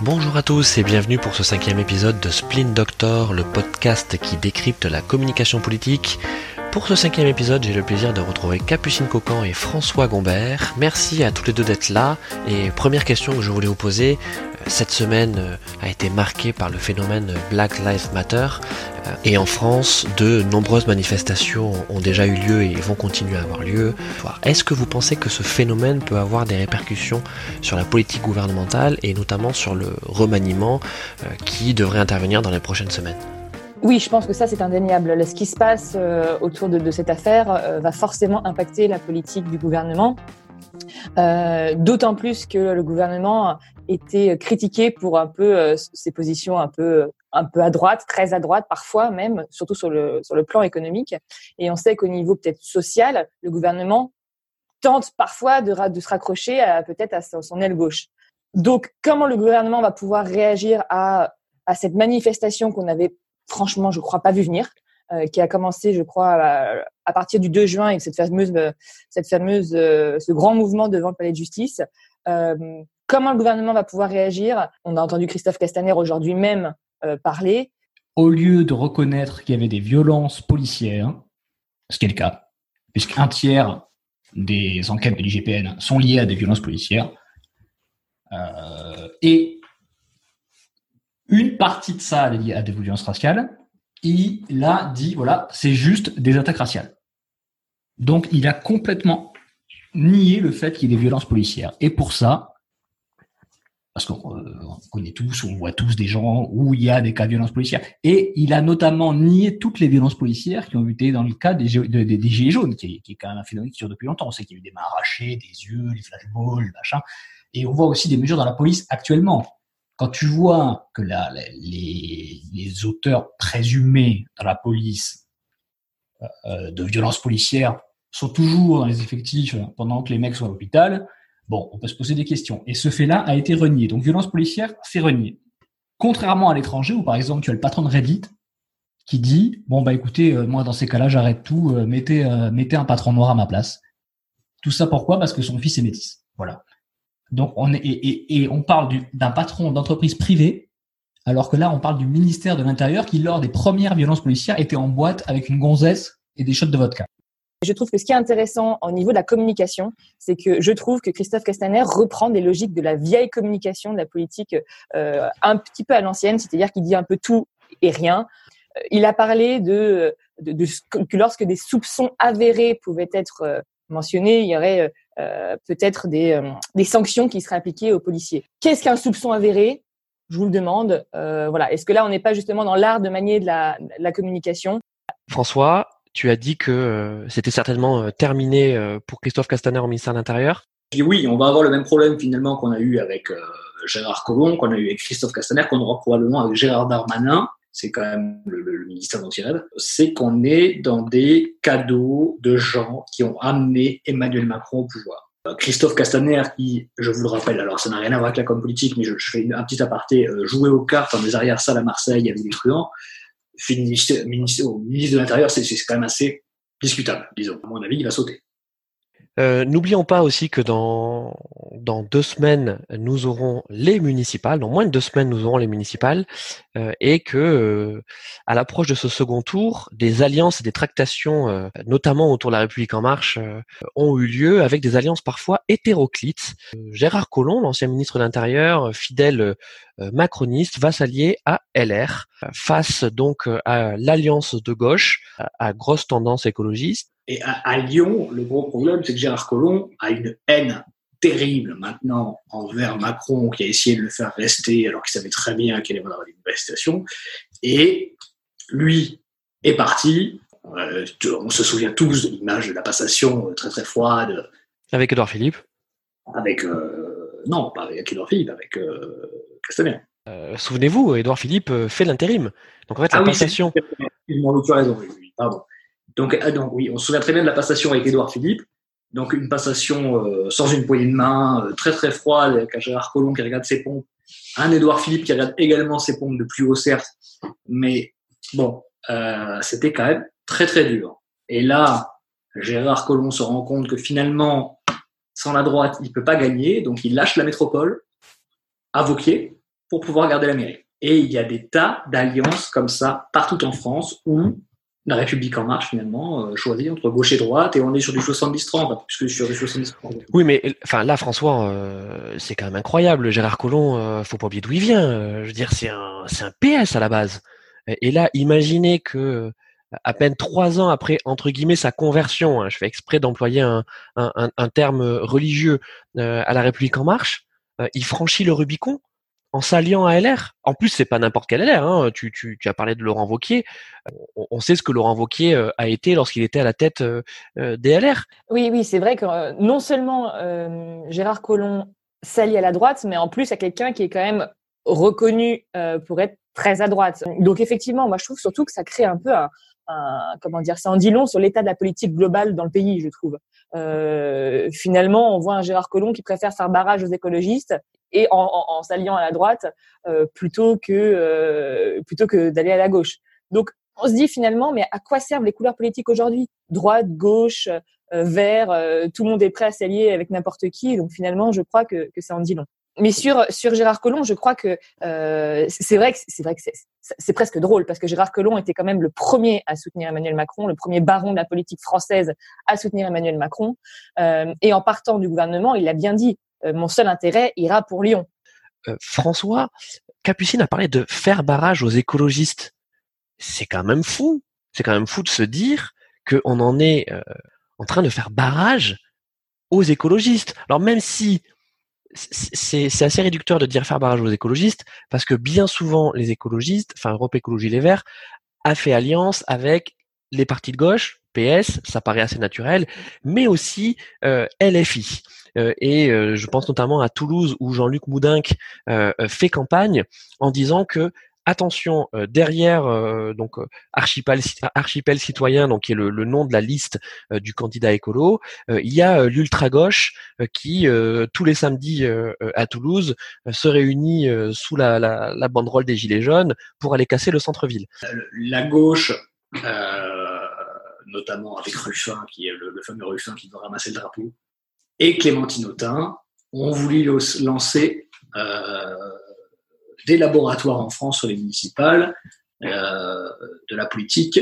Bonjour à tous et bienvenue pour ce cinquième épisode de Splin Doctor, le podcast qui décrypte la communication politique. Pour ce cinquième épisode, j'ai le plaisir de retrouver Capucine Cocan et François Gombert. Merci à tous les deux d'être là. Et première question que je voulais vous poser, cette semaine euh, a été marquée par le phénomène Black Lives Matter. Euh, et en France, de nombreuses manifestations ont déjà eu lieu et vont continuer à avoir lieu. Est-ce que vous pensez que ce phénomène peut avoir des répercussions sur la politique gouvernementale et notamment sur le remaniement qui devrait intervenir dans les prochaines semaines? Oui, je pense que ça, c'est indéniable. Ce qui se passe euh, autour de, cette affaire euh, va forcément impacter la politique du gouvernement. Euh, d'autant plus que le gouvernement était critiqué pour un peu ses positions un peu un peu à droite, très à droite parfois même, surtout sur le sur le plan économique. Et on sait qu'au niveau peut-être social, le gouvernement tente parfois de, de se raccrocher peut-être à son aile gauche. Donc, comment le gouvernement va pouvoir réagir à à cette manifestation qu'on avait franchement, je crois pas vu venir, euh, qui a commencé, je crois, à, partir du 2 juin avec cette fameuse, cette fameuse, euh, ce grand mouvement devant le palais de justice. Euh, comment le gouvernement va pouvoir réagir? On a entendu Christophe Castaner aujourd'hui même parler. Au lieu de reconnaître qu'il y avait des violences policières, ce qui est le cas, puisqu'un tiers des enquêtes de l'IGPN sont liées à des violences policières, et une partie de ça est liée à des violences raciales. Il a dit, voilà, c'est juste des attaques raciales. Donc, il a complètement nié le fait qu'il y ait des violences policières. Et pour ça, parce qu'on euh, connaît tous, on voit tous des gens où il y a des cas de violences policières. Et il a notamment nié toutes les violences policières qui ont été dans le cas des, des, gilets jaunes, qui est, quand même un phénomène qui dure depuis longtemps. On sait qu'il y a eu des mains arrachées, des yeux, les flashballs, machin. Et on voit aussi des mesures dans la police actuellement quand tu vois que les, auteurs présumés dans la police euh, euh, de violences policières sont toujours dans les effectifs pendant que les mecs sont à l'hôpital, bon, on peut se poser des questions. Et ce fait-là a été renié. Donc, violence policière, c'est renié. Contrairement à l'étranger, où par exemple, tu as le patron de Reddit qui dit, bon, bah écoutez, euh, moi, dans ces cas-là, j'arrête tout, mettez, mettez un patron noir à ma place. Tout ça pourquoi? Parce que son fils est métis. Voilà. Donc on est, et, on parle d'un patron d'entreprise privée, alors que là on parle du ministère de l'Intérieur qui lors des premières violences policières était en boîte avec une gonzesse et des shots de vodka. Je trouve que ce qui est intéressant au niveau de la communication, c'est que je trouve que Christophe Castaner reprend des logiques de la vieille communication, de la politique euh, un petit peu à l'ancienne, c'est-à-dire qu'il dit un peu tout et rien. Euh, il a parlé de, de, de, que lorsque des soupçons avérés pouvaient être euh, mentionnés, il y aurait euh, peut-être des, euh, des, sanctions qui seraient appliquées aux policiers. Qu'est-ce qu'un soupçon avéré? Je vous le demande. Euh, voilà. Est-ce que là, on n'est pas justement dans l'art de manier de la, la, communication? François, tu as dit que c'était certainement terminé pour Christophe Castaner au ministère de l'Intérieur? Oui, on va avoir le même problème finalement qu'on a eu avec Gérard Collomb, qu'on a eu avec Christophe Castaner, qu'on aura probablement avec Gérard Darmanin c'est quand même le, ministère dont il rêve, c'est qu'on est dans des cadeaux de gens qui ont amené Emmanuel Macron au pouvoir. Euh, Christophe Castaner, qui, je vous le rappelle, alors ça n'a rien à voir avec la com politique, mais je, fais un petit aparté, euh, aux cartes dans des arrières-salles à Marseille avec des truands, ministre, au ministre de l'Intérieur, c'est quand même assez discutable, disons. À mon avis, il va sauter. Euh, n'oublions pas aussi que dans, dans deux semaines, nous aurons les municipales. Dans moins de deux semaines, nous aurons les municipales. Euh, et que, euh, à l'approche de ce second tour, des alliances et des tractations, notamment autour de la République en marche, ont eu lieu avec des alliances parfois hétéroclites. Gérard Collomb, l'ancien ministre de l'Intérieur, fidèle macroniste, va s'allier à LR, face donc à l'alliance de gauche, à grosse tendance écologiste et à, Lyon, le gros problème, c'est que Gérard Collomb a une haine terrible maintenant envers Macron, qui a essayé de le faire rester alors qu'il savait très bien qu'il allait avoir une manifestation. Et lui est parti. Euh, on se souvient tous de l'image de la passation euh, très très froide. Avec Edouard Philippe? Avec. Euh, non, pas avec Edouard Philippe, avec euh, Castaner. Souvenez-vous, Edouard Philippe fait l'intérim. Donc en fait, la ah passation. Oui, oui, pardon. Donc, ah, oui, on se souvient très bien de la passation avec Édouard Philippe. Donc une passation euh, sans une poignée de main, euh, très très froide, avec un Gérard Collomb qui regarde ses pompes, un Édouard Philippe qui regarde également ses pompes de plus haut certes, mais bon, euh, c'était quand même très très dur. Et là, Gérard Collomb se rend compte que finalement, sans la droite, il peut pas gagner, donc il lâche la métropole à Vauquier, pour pouvoir garder la mairie. Et il y a des tas d'alliances comme ça partout en France où la République en marche finalement euh, choisit entre gauche et droite et on est sur du 70-30 puisque sur du 70 Oui mais enfin là François euh, c'est quand même incroyable. Gérard Collomb euh, faut pas oublier d'où il vient. Euh, je veux dire c'est un c'est un PS à la base. Et là imaginez que à peine trois ans après entre guillemets sa conversion hein, je fais exprès d'employer un, un, terme religieux à la République en marche il franchit le Rubicon en s'alliant à LR. En plus, c'est pas n'importe quel LR. Hein. Tu, tu, tu, as parlé de Laurent Vauquier. On, sait ce que Laurent Vauquier euh, a été lorsqu'il était à la tête euh, euh, des LR. Oui, oui, c'est vrai que non seulement Gérard Collomb s'allie à la droite, mais en plus à quelqu'un qui est quand même reconnu pour être très à droite. Donc effectivement, moi je trouve surtout que ça crée un peu un, comment dire, ça en dit long sur l'état de la politique globale dans le pays, je trouve. Euh, finalement, on voit un Gérard Collomb qui préfère faire barrage aux écologistes et en, en, en s'alliant à la droite euh, plutôt que euh, plutôt que d'aller à la gauche. Donc on se dit finalement, mais à quoi servent les couleurs politiques aujourd'hui? Droite, gauche, euh, vert, euh, tout le monde est prêt à s'allier avec n'importe qui. Donc finalement, je crois que, que ça en dit long. Mais sur sur Gérard Collomb, je crois que euh, c'est vrai que c'est vrai que c'est presque drôle parce que Gérard Collomb était quand même le premier à soutenir Emmanuel Macron, le premier baron de la politique française à soutenir Emmanuel Macron. Euh, et en partant du gouvernement, il a bien dit euh, mon seul intérêt ira pour Lyon. François, Capucine a parlé de faire barrage aux écologistes. C'est quand même fou. C'est quand même fou de se dire qu'on en est en train de faire barrage aux écologistes. Alors même si c'est assez réducteur de dire faire barrage aux écologistes, parce que bien souvent les écologistes, enfin Europe Écologie Les Verts, a fait alliance avec les partis de gauche, PS, ça paraît assez naturel, mais aussi euh, LFI. Euh, et euh, je pense notamment à Toulouse où Jean-Luc Moudinque euh, fait campagne en disant que attention, derrière donc archipel, archipel citoyen, donc qui est le, nom de la liste du candidat écolo, il y a l'ultra gauche qui tous les samedis à Toulouse se réunit sous la, banderole des gilets jaunes pour aller casser le centre-ville. La gauche. notamment avec Ruffin, qui est le, fameux Ruffin qui veut ramasser le drapeau, et Clémentine Autain ont voulu lancer euh, des laboratoires en France sur les municipales euh, de la politique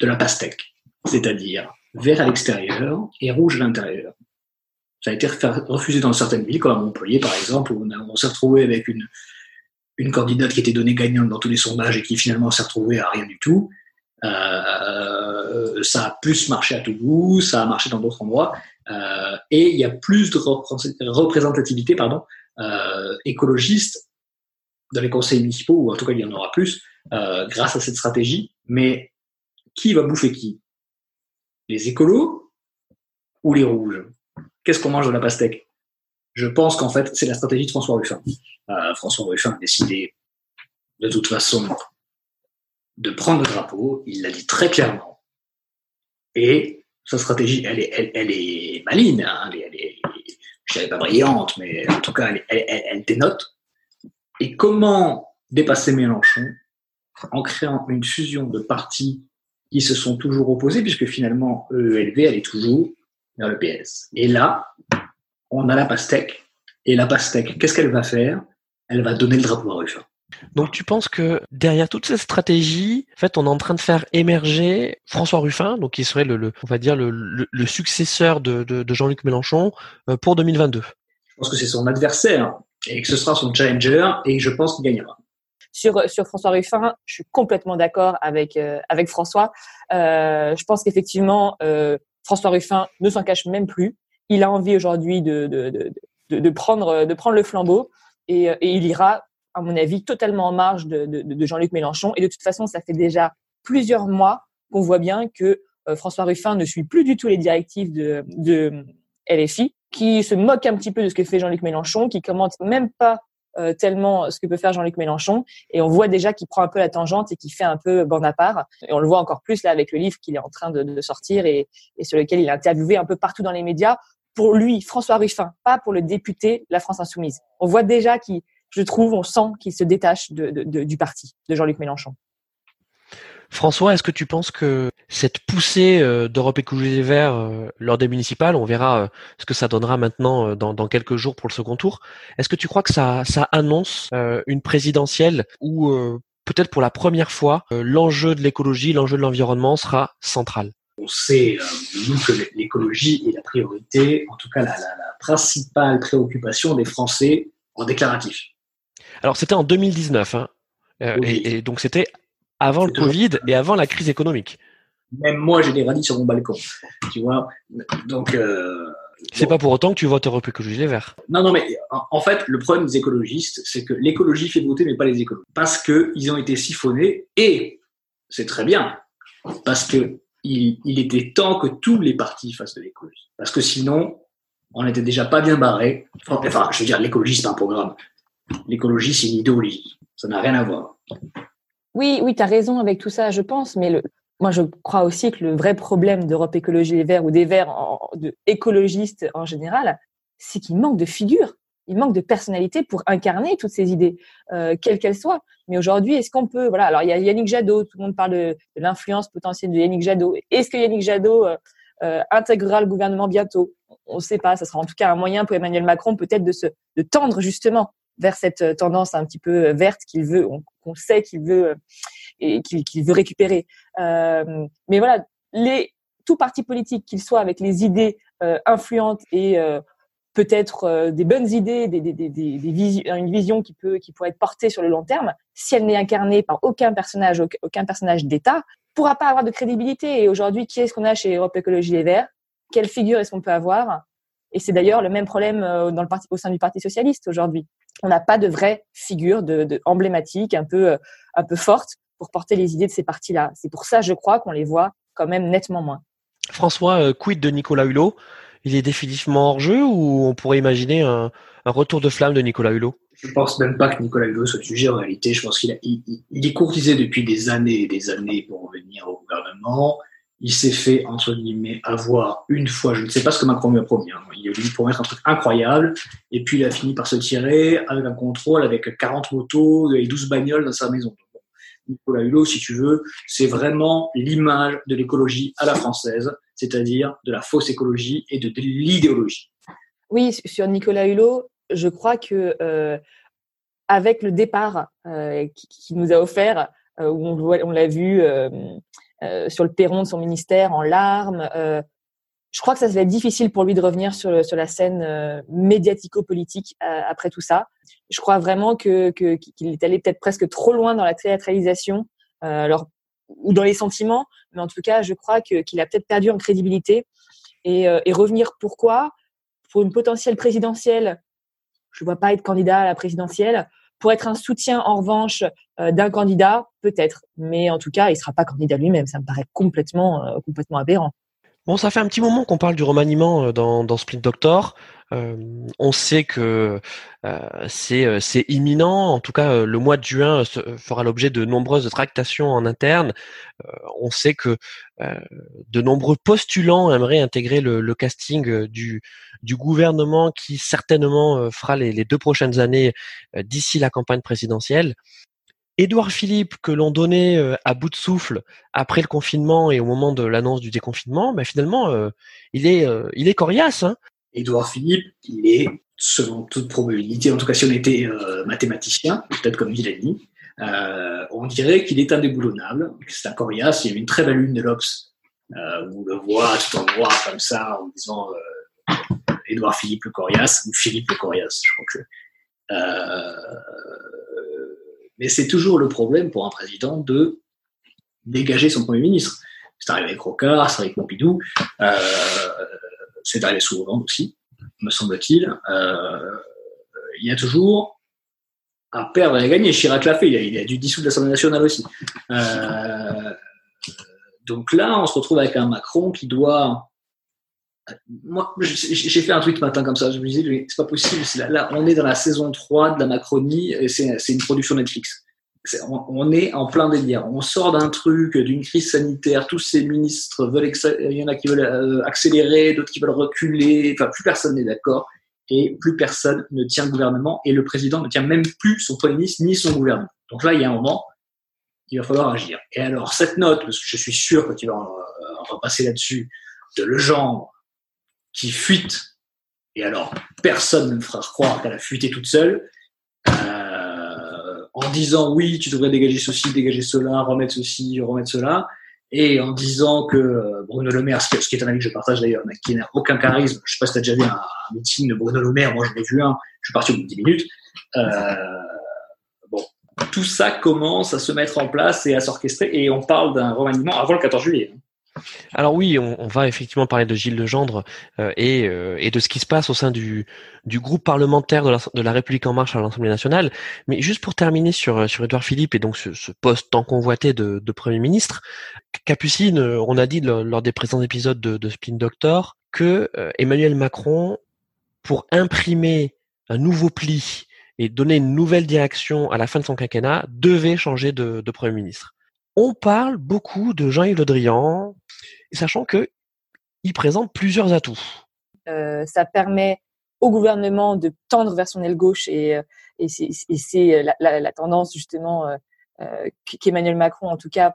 de la pastèque, c'est-à-dire vert à l'extérieur et rouge à l'intérieur. Ça a été refusé dans certaines villes, comme à Montpellier par exemple, où on, s'est retrouvé avec une, une candidate qui était donnée gagnante dans tous les sondages et qui finalement s'est retrouvée à rien du tout. Euh, ça a plus marché à Toulouse, ça a marché dans d'autres endroits. Euh, et il y a plus de représentativité pardon, écologiste dans les conseils municipaux, ou en tout cas il y en aura plus, euh, grâce à cette stratégie. Mais qui va bouffer qui? Les écolos ou les rouges? Qu'est-ce qu'on mange de la pastèque? Je pense qu'en fait, c'est la stratégie de François Ruffin. Euh, François Ruffin a décidé, de toute façon, de prendre le drapeau. Il l'a dit très clairement. Et sa stratégie, elle est, elle, elle est maligne, hein, elle, est, elle est, je dirais pas brillante, mais en tout cas, elle, elle, dénote. Et comment dépasser Mélenchon en créant une fusion de partis qui se sont toujours opposés, puisque finalement, EELV, elle est toujours vers le PS. Et là, on a la pastèque. Et la pastèque, qu'est-ce qu'elle va faire? Elle va donner le drapeau à Ruffin. Donc tu penses que derrière toute cette stratégie, en fait, on est en train de faire émerger François Ruffin, donc qui serait le, on va dire le, le, successeur de, de, de Jean-Luc Mélenchon euh, pour 2022. Je pense que c'est son adversaire et que ce sera son challenger et je pense qu'il gagnera. Sur, sur François Ruffin, je suis complètement d'accord avec euh, avec François. Euh, je pense qu'effectivement, euh, François Ruffin ne s'en cache même plus. Il a envie aujourd'hui de de, de, de, prendre de prendre le flambeau et, et il ira à mon avis, totalement en marge de, de, de Jean-Luc Mélenchon. Et de toute façon, ça fait déjà plusieurs mois qu'on voit bien que euh, François Ruffin ne suit plus du tout les directives de, de LFI, qui se moque un petit peu de ce que fait Jean-Luc Mélenchon, qui commente même pas euh, tellement ce que peut faire Jean-Luc Mélenchon. Et on voit déjà qu'il prend un peu la tangente et qu'il fait un peu bande à part. Et on le voit encore plus là avec le livre qu'il est en train de, de sortir et, et, sur lequel il est interviewé un peu partout dans les médias. Pour lui, François Ruffin, pas pour le député La France Insoumise. On voit déjà qu'il je trouve, on sent qu'il se détache de, de, du parti de Jean-Luc Mélenchon. François, est-ce que tu penses que cette poussée euh, d'Europe Écologie Les Verts euh, lors des municipales, on verra euh, ce que ça donnera maintenant dans, quelques jours pour le second tour, est-ce que tu crois que ça, ça annonce une présidentielle où peut-être pour la première fois, l'enjeu de l'écologie, l'enjeu de l'environnement sera central? On sait, nous, que l'écologie est la priorité, en tout cas la, principale préoccupation des Français en déclaratif. Alors c'était en 2019, hein, et, donc c'était avant le Covid et avant la crise économique. Même moi, j'ai des radis sur mon balcon. Tu vois? Donc. Euh, c'est pas pour autant que tu votes Europe Écologie Les Verts. Non, non, mais en, fait, le problème des écologistes, c'est que l'écologie fait voter, mais pas les écologistes. Parce qu'ils ont été siphonnés et c'est très bien. Parce que il, était temps que tous les partis fassent de l'écologie. Parce que sinon, on n'était déjà pas bien barré. Enfin, je veux dire, l'écologie, c'est un programme. L'écologie, c'est une idéologie. Ça n'a rien à voir. Oui, oui, tu as raison avec tout ça, je pense, mais le, moi, je crois aussi que le vrai problème d'Europe Écologie Les Verts ou des Verts de écologistes en général, c'est qu'il manque de figures, il manque de personnalité pour incarner toutes ces idées, euh, quelles qu'elles soient. Mais aujourd'hui, est-ce qu'on peut, voilà, alors il y a Yannick Jadot, tout le monde parle de, l'influence potentielle de Yannick Jadot. Est-ce que Yannick Jadot euh, euh, intégrera le gouvernement bientôt? On ne sait pas. Ça sera en tout cas un moyen pour Emmanuel Macron peut-être de se de tendre justement vers cette euh, tendance un petit peu euh, verte qu'il veut, qu'on sait qu'il veut et qu'il veut récupérer. Euh, mais voilà, les tout parti politique qu'il soit avec les idées euh, influentes et euh, peut-être des bonnes idées, une vision qui peut qui pourrait être portée sur le long terme, si elle n'est incarnée par aucun personnage, aucun personnage d'État, pourra pas avoir de crédibilité. Et aujourd'hui, qui est-ce qu'on a chez Europe Écologie Les Verts? Quelle figure est-ce qu'on peut avoir? Et c'est d'ailleurs le même problème au sein du Parti socialiste aujourd'hui on n'a pas de vraie figure de, emblématique, un peu, un peu forte pour porter les idées de ces partis-là. C'est pour ça, je crois, qu'on les voit quand même nettement moins. François, euh, quid de Nicolas Hulot? Il est définitivement hors jeu ou on pourrait imaginer un, retour de flamme de Nicolas Hulot? Je pense même pas que Nicolas Hulot soit sujet en réalité. Je pense qu'il il est courtisé depuis des années et des années pour revenir au gouvernement il s'est fait, entre guillemets, avoir une fois, je ne sais pas ce que Macron lui a promis, hein. il a lui promettre un truc incroyable, et puis il a fini par se tirer avec un contrôle, avec 40 motos et 12 bagnoles dans sa maison. Nicolas Hulot, si tu veux, c'est vraiment l'image de l'écologie à la française, c'est-à-dire de la fausse écologie et de, l'idéologie. Oui, sur Nicolas Hulot, je crois que euh, avec le départ euh, qu'il nous a offert, euh, où on, on l'a vu euh, sur le perron de son ministère en larmes. Euh, je crois que ça va être difficile pour lui de revenir sur, sur la scène euh, médiatico-politique après tout ça. Je crois vraiment que qu'il est allé peut-être presque trop loin dans la théâtralisation, alors ou dans les sentiments, mais en tout cas, je crois qu'il a peut-être perdu en crédibilité. Et, et revenir pourquoi? Pour une potentielle présidentielle, je ne vois pas être candidat à la présidentielle. Pour être un soutien, en revanche, euh, d'un candidat, peut-être. Mais en tout cas, il ne sera pas candidat lui-même. Ça me paraît complètement, euh, complètement aberrant. Bon, ça fait un petit moment qu'on parle du remaniement euh, dans, dans Split Doctor. Euh, on sait que euh, c'est, imminent. En tout cas, le mois de juin fera l'objet de nombreuses tractations en interne. on sait que de nombreux postulants aimeraient intégrer le, casting du, gouvernement qui certainement fera les deux prochaines années d'ici la campagne présidentielle. Édouard Philippe, que l'on donnait euh, à bout de souffle après le confinement et au moment de l'annonce du déconfinement, ben, finalement, euh, il est, euh, il est coriace. Hein. Édouard Philippe, il est, selon toute probabilité, en tout cas si on était mathématicien, peut-être comme dit, on dirait qu'il est indéboulonnable, c'est un coriace. Il y a une très belle lune de l'Obs où on le voit tout en noir comme ça, en disant Édouard Philippe le coriace ou Philippe le coriace. Je crois que mais c'est toujours le problème pour un président de dégager son Premier ministre. C'est arrivé avec Rocard, c'est arrivé avec Pompidou, euh, c'est arrivé sous Hollande aussi, me semble-t-il. Euh, il y a toujours à perdre et à gagner. Chirac l'a fait, il a, dû dissoudre l'Assemblée nationale aussi. Euh, donc là, on se retrouve avec un Macron qui doit moi, j'ai fait un tweet matin comme ça. Je me disais, c'est pas possible. Là, on est dans la saison 3 de la Macronie et c'est une production Netflix. on, est en plein délire. On sort d'un truc, d'une crise sanitaire. Tous ces ministres veulent, il y en a qui veulent euh, accélérer, d'autres qui veulent reculer. Enfin, plus personne n'est d'accord et plus personne ne tient le gouvernement et le président ne tient même plus son premier ministre ni son gouvernement. Donc là, il y a un moment, il va falloir agir. Et alors, cette note, parce que je suis sûr que tu vas en, repasser là-dessus, de Legendre qui fuite, et alors personne ne me fera croire qu'elle a fuité toute seule, euh, en disant oui, tu devrais dégager ceci, dégager cela, remettre ceci, remettre cela, et en disant que euh, Bruno Le Maire, ce qui est un avis que je partage d'ailleurs, qui n'a aucun charisme, je sais pas si tu as déjà vu un, meeting de Bruno Le Maire, moi je l'ai vu un, je suis parti au bout de 10 minutes. Euh, bon, tout ça commence à se mettre en place et à s'orchestrer, et on parle d'un remaniement avant le 14 juillet. Hein. Alors oui, on, va effectivement parler de Gilles Legendre euh, et, euh, et, de ce qui se passe au sein du, groupe parlementaire de la, République en marche à l'Assemblée nationale. Mais juste pour terminer sur, sur Édouard Philippe et donc ce, poste tant convoité de, Premier ministre, Capucine, euh, on a dit lors, des présents épisodes de, de Spin Doctor que Emmanuel Macron, pour imprimer un nouveau pli et donner une nouvelle direction à la fin de son quinquennat, devait changer de Premier ministre on parle beaucoup de Jean-Yves Le Drian, sachant que il présente plusieurs atouts. Euh, ça permet au gouvernement de tendre vers son aile gauche et, euh, et c'est la, tendance justement euh, qu'Emmanuel Macron en tout cas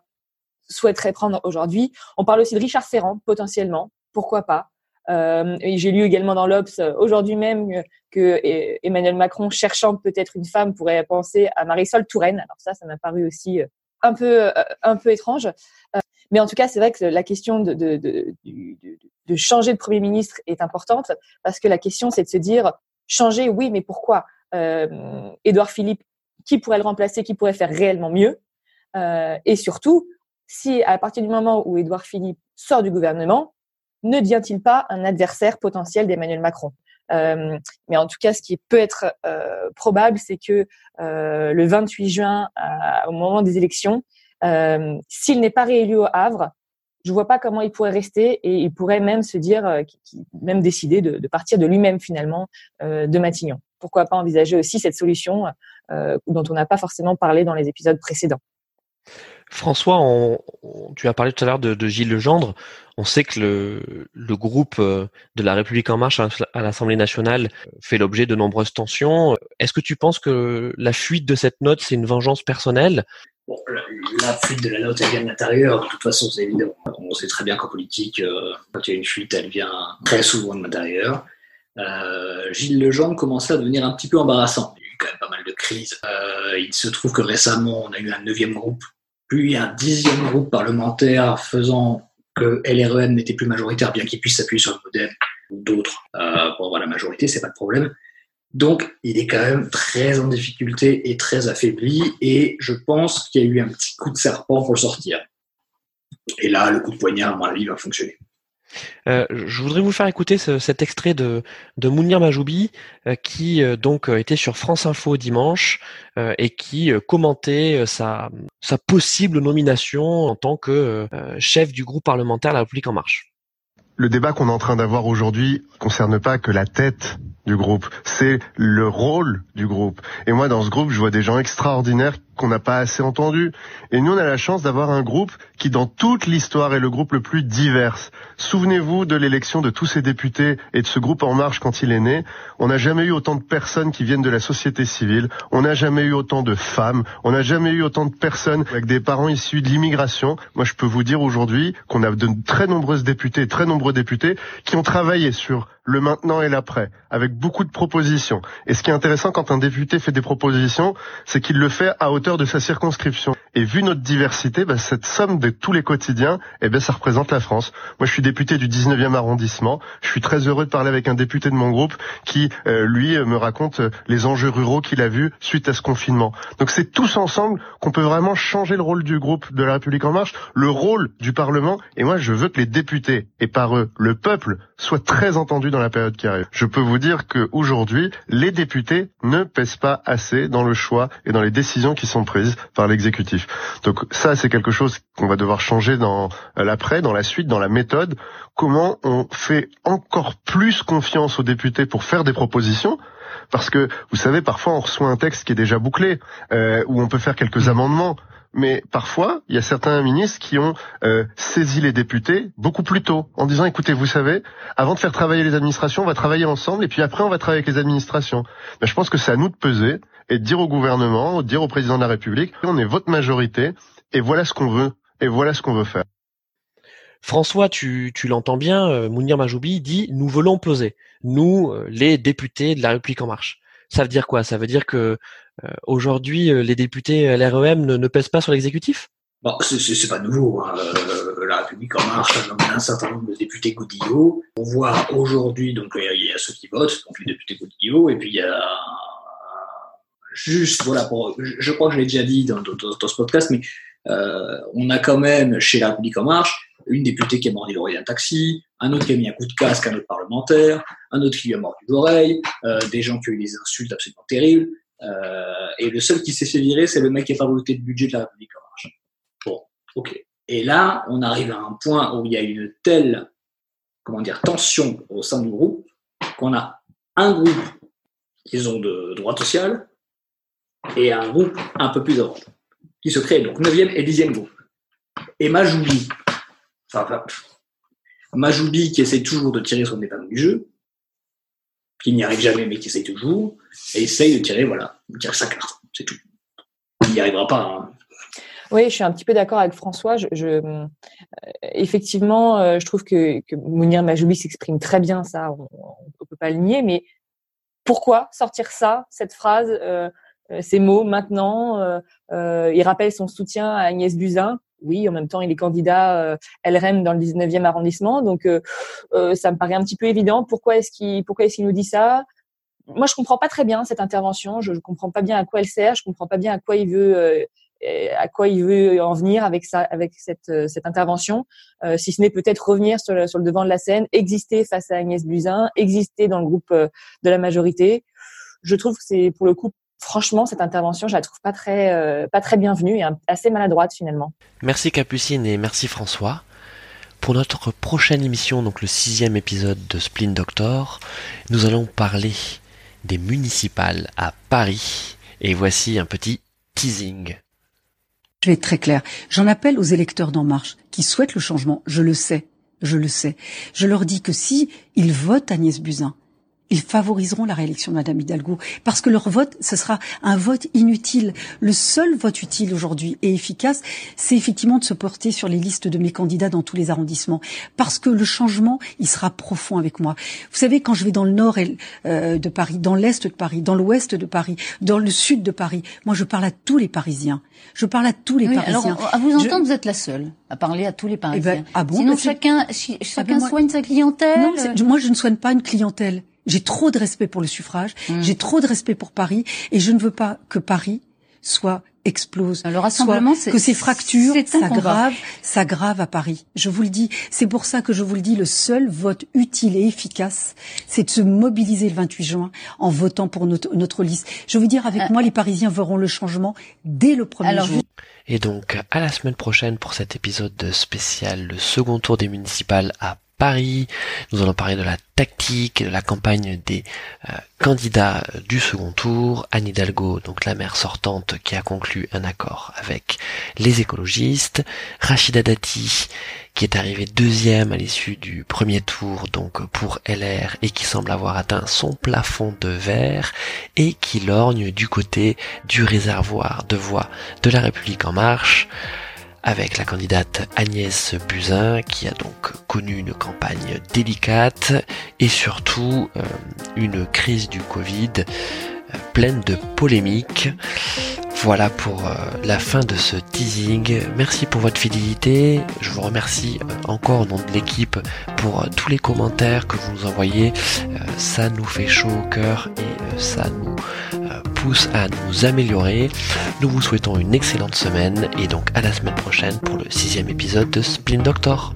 souhaiterait prendre aujourd'hui. On parle aussi de Richard Ferrand potentiellement, pourquoi pas? J'ai lu également dans l'Obs aujourd'hui même que Emmanuel Macron, cherchant peut-être une femme, pourrait penser à Marisol Touraine. Alors ça, ça m'a paru aussi un peu, euh, un peu étrange. Euh, mais en tout cas, c'est vrai que la question de, de, de, de, changer de Premier ministre est importante parce que la question, c'est de se dire, changer, oui, mais pourquoi? Euh, Édouard Philippe, qui pourrait le remplacer, qui pourrait faire réellement mieux? Euh, Et surtout, si à partir du moment où Édouard Philippe sort du gouvernement, ne devient-il pas un adversaire potentiel d'Emmanuel Macron? Euh, mais en tout cas, ce qui peut être euh, probable, c'est que euh, le 28 juin, au moment des élections, s'il n'est pas réélu au Havre, je vois pas comment il pourrait rester et il pourrait même se dire, même décider de, de partir de lui-même finalement de Matignon. Pourquoi pas envisager aussi cette solution dont on n'a pas forcément parlé dans les épisodes précédents. François, tu as parlé tout à l'heure de, Gilles Legendre. On sait que le, groupe euh, de la République en marche à l'Assemblée nationale fait l'objet de nombreuses tensions. Est-ce que tu penses que la fuite de cette note, c'est une vengeance personnelle? La, fuite de la note, elle vient de l'intérieur. De toute façon, c'est évident. On sait très bien qu'en politique, euh, quand il y a une fuite, elle vient très souvent de l'intérieur. Euh, Gilles Legendre commençait à devenir un petit peu embarrassant. Il y a eu quand même pas mal de crises. il se trouve que récemment, on a eu un neuvième groupe puis un dixième groupe parlementaire faisant que LREM n'était plus majoritaire, bien qu'il puisse s'appuyer sur le modem ou d'autres euh, pour avoir la majorité, c'est pas de problème. Donc, il est quand même très en difficulté et très affaibli, et je pense qu'il y a eu un petit coup de serpent pour le sortir. Et là, le coup de poignard, à mon avis, va fonctionner. Euh, je voudrais vous faire écouter cet extrait de, Mounir Majoubi euh, qui euh, donc était sur France Info dimanche et qui commentait sa, sa possible nomination en tant que chef du groupe parlementaire La République en Marche. Le débat qu'on est en train d'avoir aujourd'hui concerne pas que la tête du groupe, c'est le rôle du groupe. Et moi, dans ce groupe, je vois des gens extraordinaires qu'on n'a pas assez entendus. Et nous, on a la chance d'avoir un groupe qui, dans toute l'histoire, est le groupe le plus divers. Souvenez-vous de l'élection de tous ces députés et de ce groupe En Marche quand il est né. On n'a jamais eu autant de personnes qui viennent de la société civile. On n'a jamais eu autant de femmes. On n'a jamais eu autant de personnes avec des parents issus de l'immigration. Moi, je peux vous dire aujourd'hui qu'on a de très nombreuses députées, très nombreux députés qui ont travaillé sur le maintenant et l'après, avec beaucoup de propositions. Et ce qui est intéressant quand un député fait des propositions, c'est qu'il le fait à hauteur de sa circonscription. Et vu notre diversité, bah, cette somme de tous les quotidiens, eh ben, ça représente la France. Moi, je suis député du 19e arrondissement. Je suis très heureux de parler avec un député de mon groupe qui, euh, lui, me raconte euh, les enjeux ruraux qu'il a vus suite à ce confinement. Donc c'est tous ensemble qu'on peut vraiment changer le rôle du groupe de la République en marche, le rôle du Parlement. Et moi, je veux que les députés, et par eux, le peuple, soient très entendus dans la période qui arrive. Je peux vous dire qu'aujourd'hui, les députés ne pèsent pas assez dans le choix et dans les décisions qui sont prises par l'exécutif. Donc ça, c'est quelque chose qu'on va devoir changer dans l'après, dans la suite, dans la méthode. Comment on fait encore plus confiance aux députés pour faire des propositions? Parce que vous savez parfois on reçoit un texte qui est déjà bouclé euh, où on peut faire quelques amendements mais parfois, il y a certains ministres qui ont euh, saisi les députés beaucoup plus tôt, en disant, écoutez, vous savez, avant de faire travailler les administrations, on va travailler ensemble, et puis après, on va travailler avec les administrations. Mais je pense que c'est à nous de peser et dire au gouvernement, dire au président de la République, on est votre majorité, Et voilà ce qu'on veut. Et voilà ce qu'on veut faire. François, tu, tu l'entends bien, euh, Mounir Majoubi dit nous voulons peser, nous, euh, les députés de la République en marche. Ça veut dire quoi? Ça veut dire que euh, aujourd'hui, les députés LREM ne, ne pèsent pas sur l'exécutif? Bon, c'est pas nouveau. Hein. la République en marche a nommé un certain nombre de députés Godillot. On voit aujourd'hui, donc il y a ceux qui votent, donc les députés Godillot, et puis il y a juste, voilà, pour, je, crois que je l'ai déjà dit dans, dans, dans, ce podcast, mais euh, on a quand même chez la République en marche une députée qui a mordu l'oreille d'un taxi, un autre qui a mis un coup de casque à un autre parlementaire, un autre qui lui a mordu l'oreille, euh, des gens qui ont eu des insultes absolument terribles. Euh, et le seul qui s'est fait virer, c'est le mec qui n'a pas voté de budget de la République en marche. Bon, ok. Et là, on arrive à un point où il y a une telle, comment dire, tension au sein du groupe qu'on a un groupe, disons, de droite sociale et un groupe un peu plus avant qui se crée, donc 9e et 10e groupe. Et Majoubi, enfin, Majoubi qui essaye toujours de tirer son épingle du jeu, qui n'y arrive jamais mais qui essaye toujours, et essaye de tirer, voilà, de tirer sa carte, c'est tout. Il n'y arrivera pas. Hein. Oui, je suis un petit peu d'accord avec François. Je, euh, effectivement, euh, je trouve que, Mounir Majoubi s'exprime très bien, ça, on ne peut pas le nier, mais pourquoi sortir ça, cette phrase euh, ces mots maintenant. Euh, euh, il rappelle son soutien à Agnès Buzyn. Oui, en même temps, il est candidat LRM dans le 19e arrondissement, donc ça me paraît un petit peu évident. Pourquoi est-ce qu'il est-ce nous dit ça? Moi, je comprends pas très bien cette intervention. Je, ne comprends pas bien à quoi elle sert. Je comprends pas bien à quoi il veut à quoi il veut en venir avec ça, avec cette, cette intervention, si ce n'est peut-être revenir sur le, sur le devant de la scène, exister face à Agnès Buzyn, exister dans le groupe de la majorité. Je trouve que c'est pour le coup franchement, cette intervention, je la trouve pas très, euh, pas très bienvenue et assez maladroite finalement. Merci Capucine et merci François. Pour notre prochaine émission, donc le sixième épisode de Splin Doctor, nous allons parler des municipales à Paris. Et voici un petit teasing. Je vais être très clair. J'en appelle aux électeurs d'En Marche qui souhaitent le changement. Je le sais. Je le sais. Je leur dis que si ils votent Agnès Buzyn, ils favoriseront la réélection de Madame Hidalgo parce que leur vote, ce sera un vote inutile. Le seul vote utile aujourd'hui et efficace, c'est effectivement de se porter sur les listes de mes candidats dans tous les arrondissements parce que le changement, il sera profond avec moi. Vous savez, quand je vais dans le nord euh, de Paris, dans l'est de Paris, dans l'ouest de Paris, dans le sud de Paris, moi je parle à tous les Parisiens. Je parle à tous les Parisiens. Alors, à vous entendre, vous êtes la seule à parler à tous les eh ben, Parisiens. ah bon, Sinon, chacun, chacun ah ben, soigne sa clientèle. Non, moi je ne soigne pas une clientèle. J'ai trop de respect pour le suffrage, mmh. j'ai trop de respect pour Paris, et je ne veux pas que Paris soit explose. Le rassemblement, soit, que ces fractures s'aggravent, s'aggravent à Paris. Je vous le dis, c'est pour ça que je vous le dis, le seul vote utile et efficace, c'est de se mobiliser le 28 juin en votant pour notre, notre liste. Je veux dire, avec euh, moi, les Parisiens verront le changement dès le premier alors, jour. Et donc, à la semaine prochaine pour cet épisode spécial, le second tour des municipales à Paris. Nous allons parler de la tactique, de la campagne des euh, candidats du second tour. Anne Hidalgo, donc la maire sortante, qui a conclu un accord avec les écologistes. Rachida Dati, qui est arrivée deuxième à l'issue du premier tour, donc pour LR, et qui semble avoir atteint son plafond de verre, et qui lorgne du côté du réservoir de voix de la République en marche avec la candidate Agnès Buzyn qui a donc connu une campagne délicate et surtout euh, une crise du Covid euh, pleine de polémiques. Voilà pour euh, la fin de ce teasing. Merci pour votre fidélité. Je vous remercie encore au nom de l'équipe pour tous les commentaires que vous nous envoyez. ça nous fait chaud au cœur et ça nous pousse à nous améliorer. Nous vous souhaitons une excellente semaine et donc à la semaine prochaine pour le sixième épisode de Splin Doctor.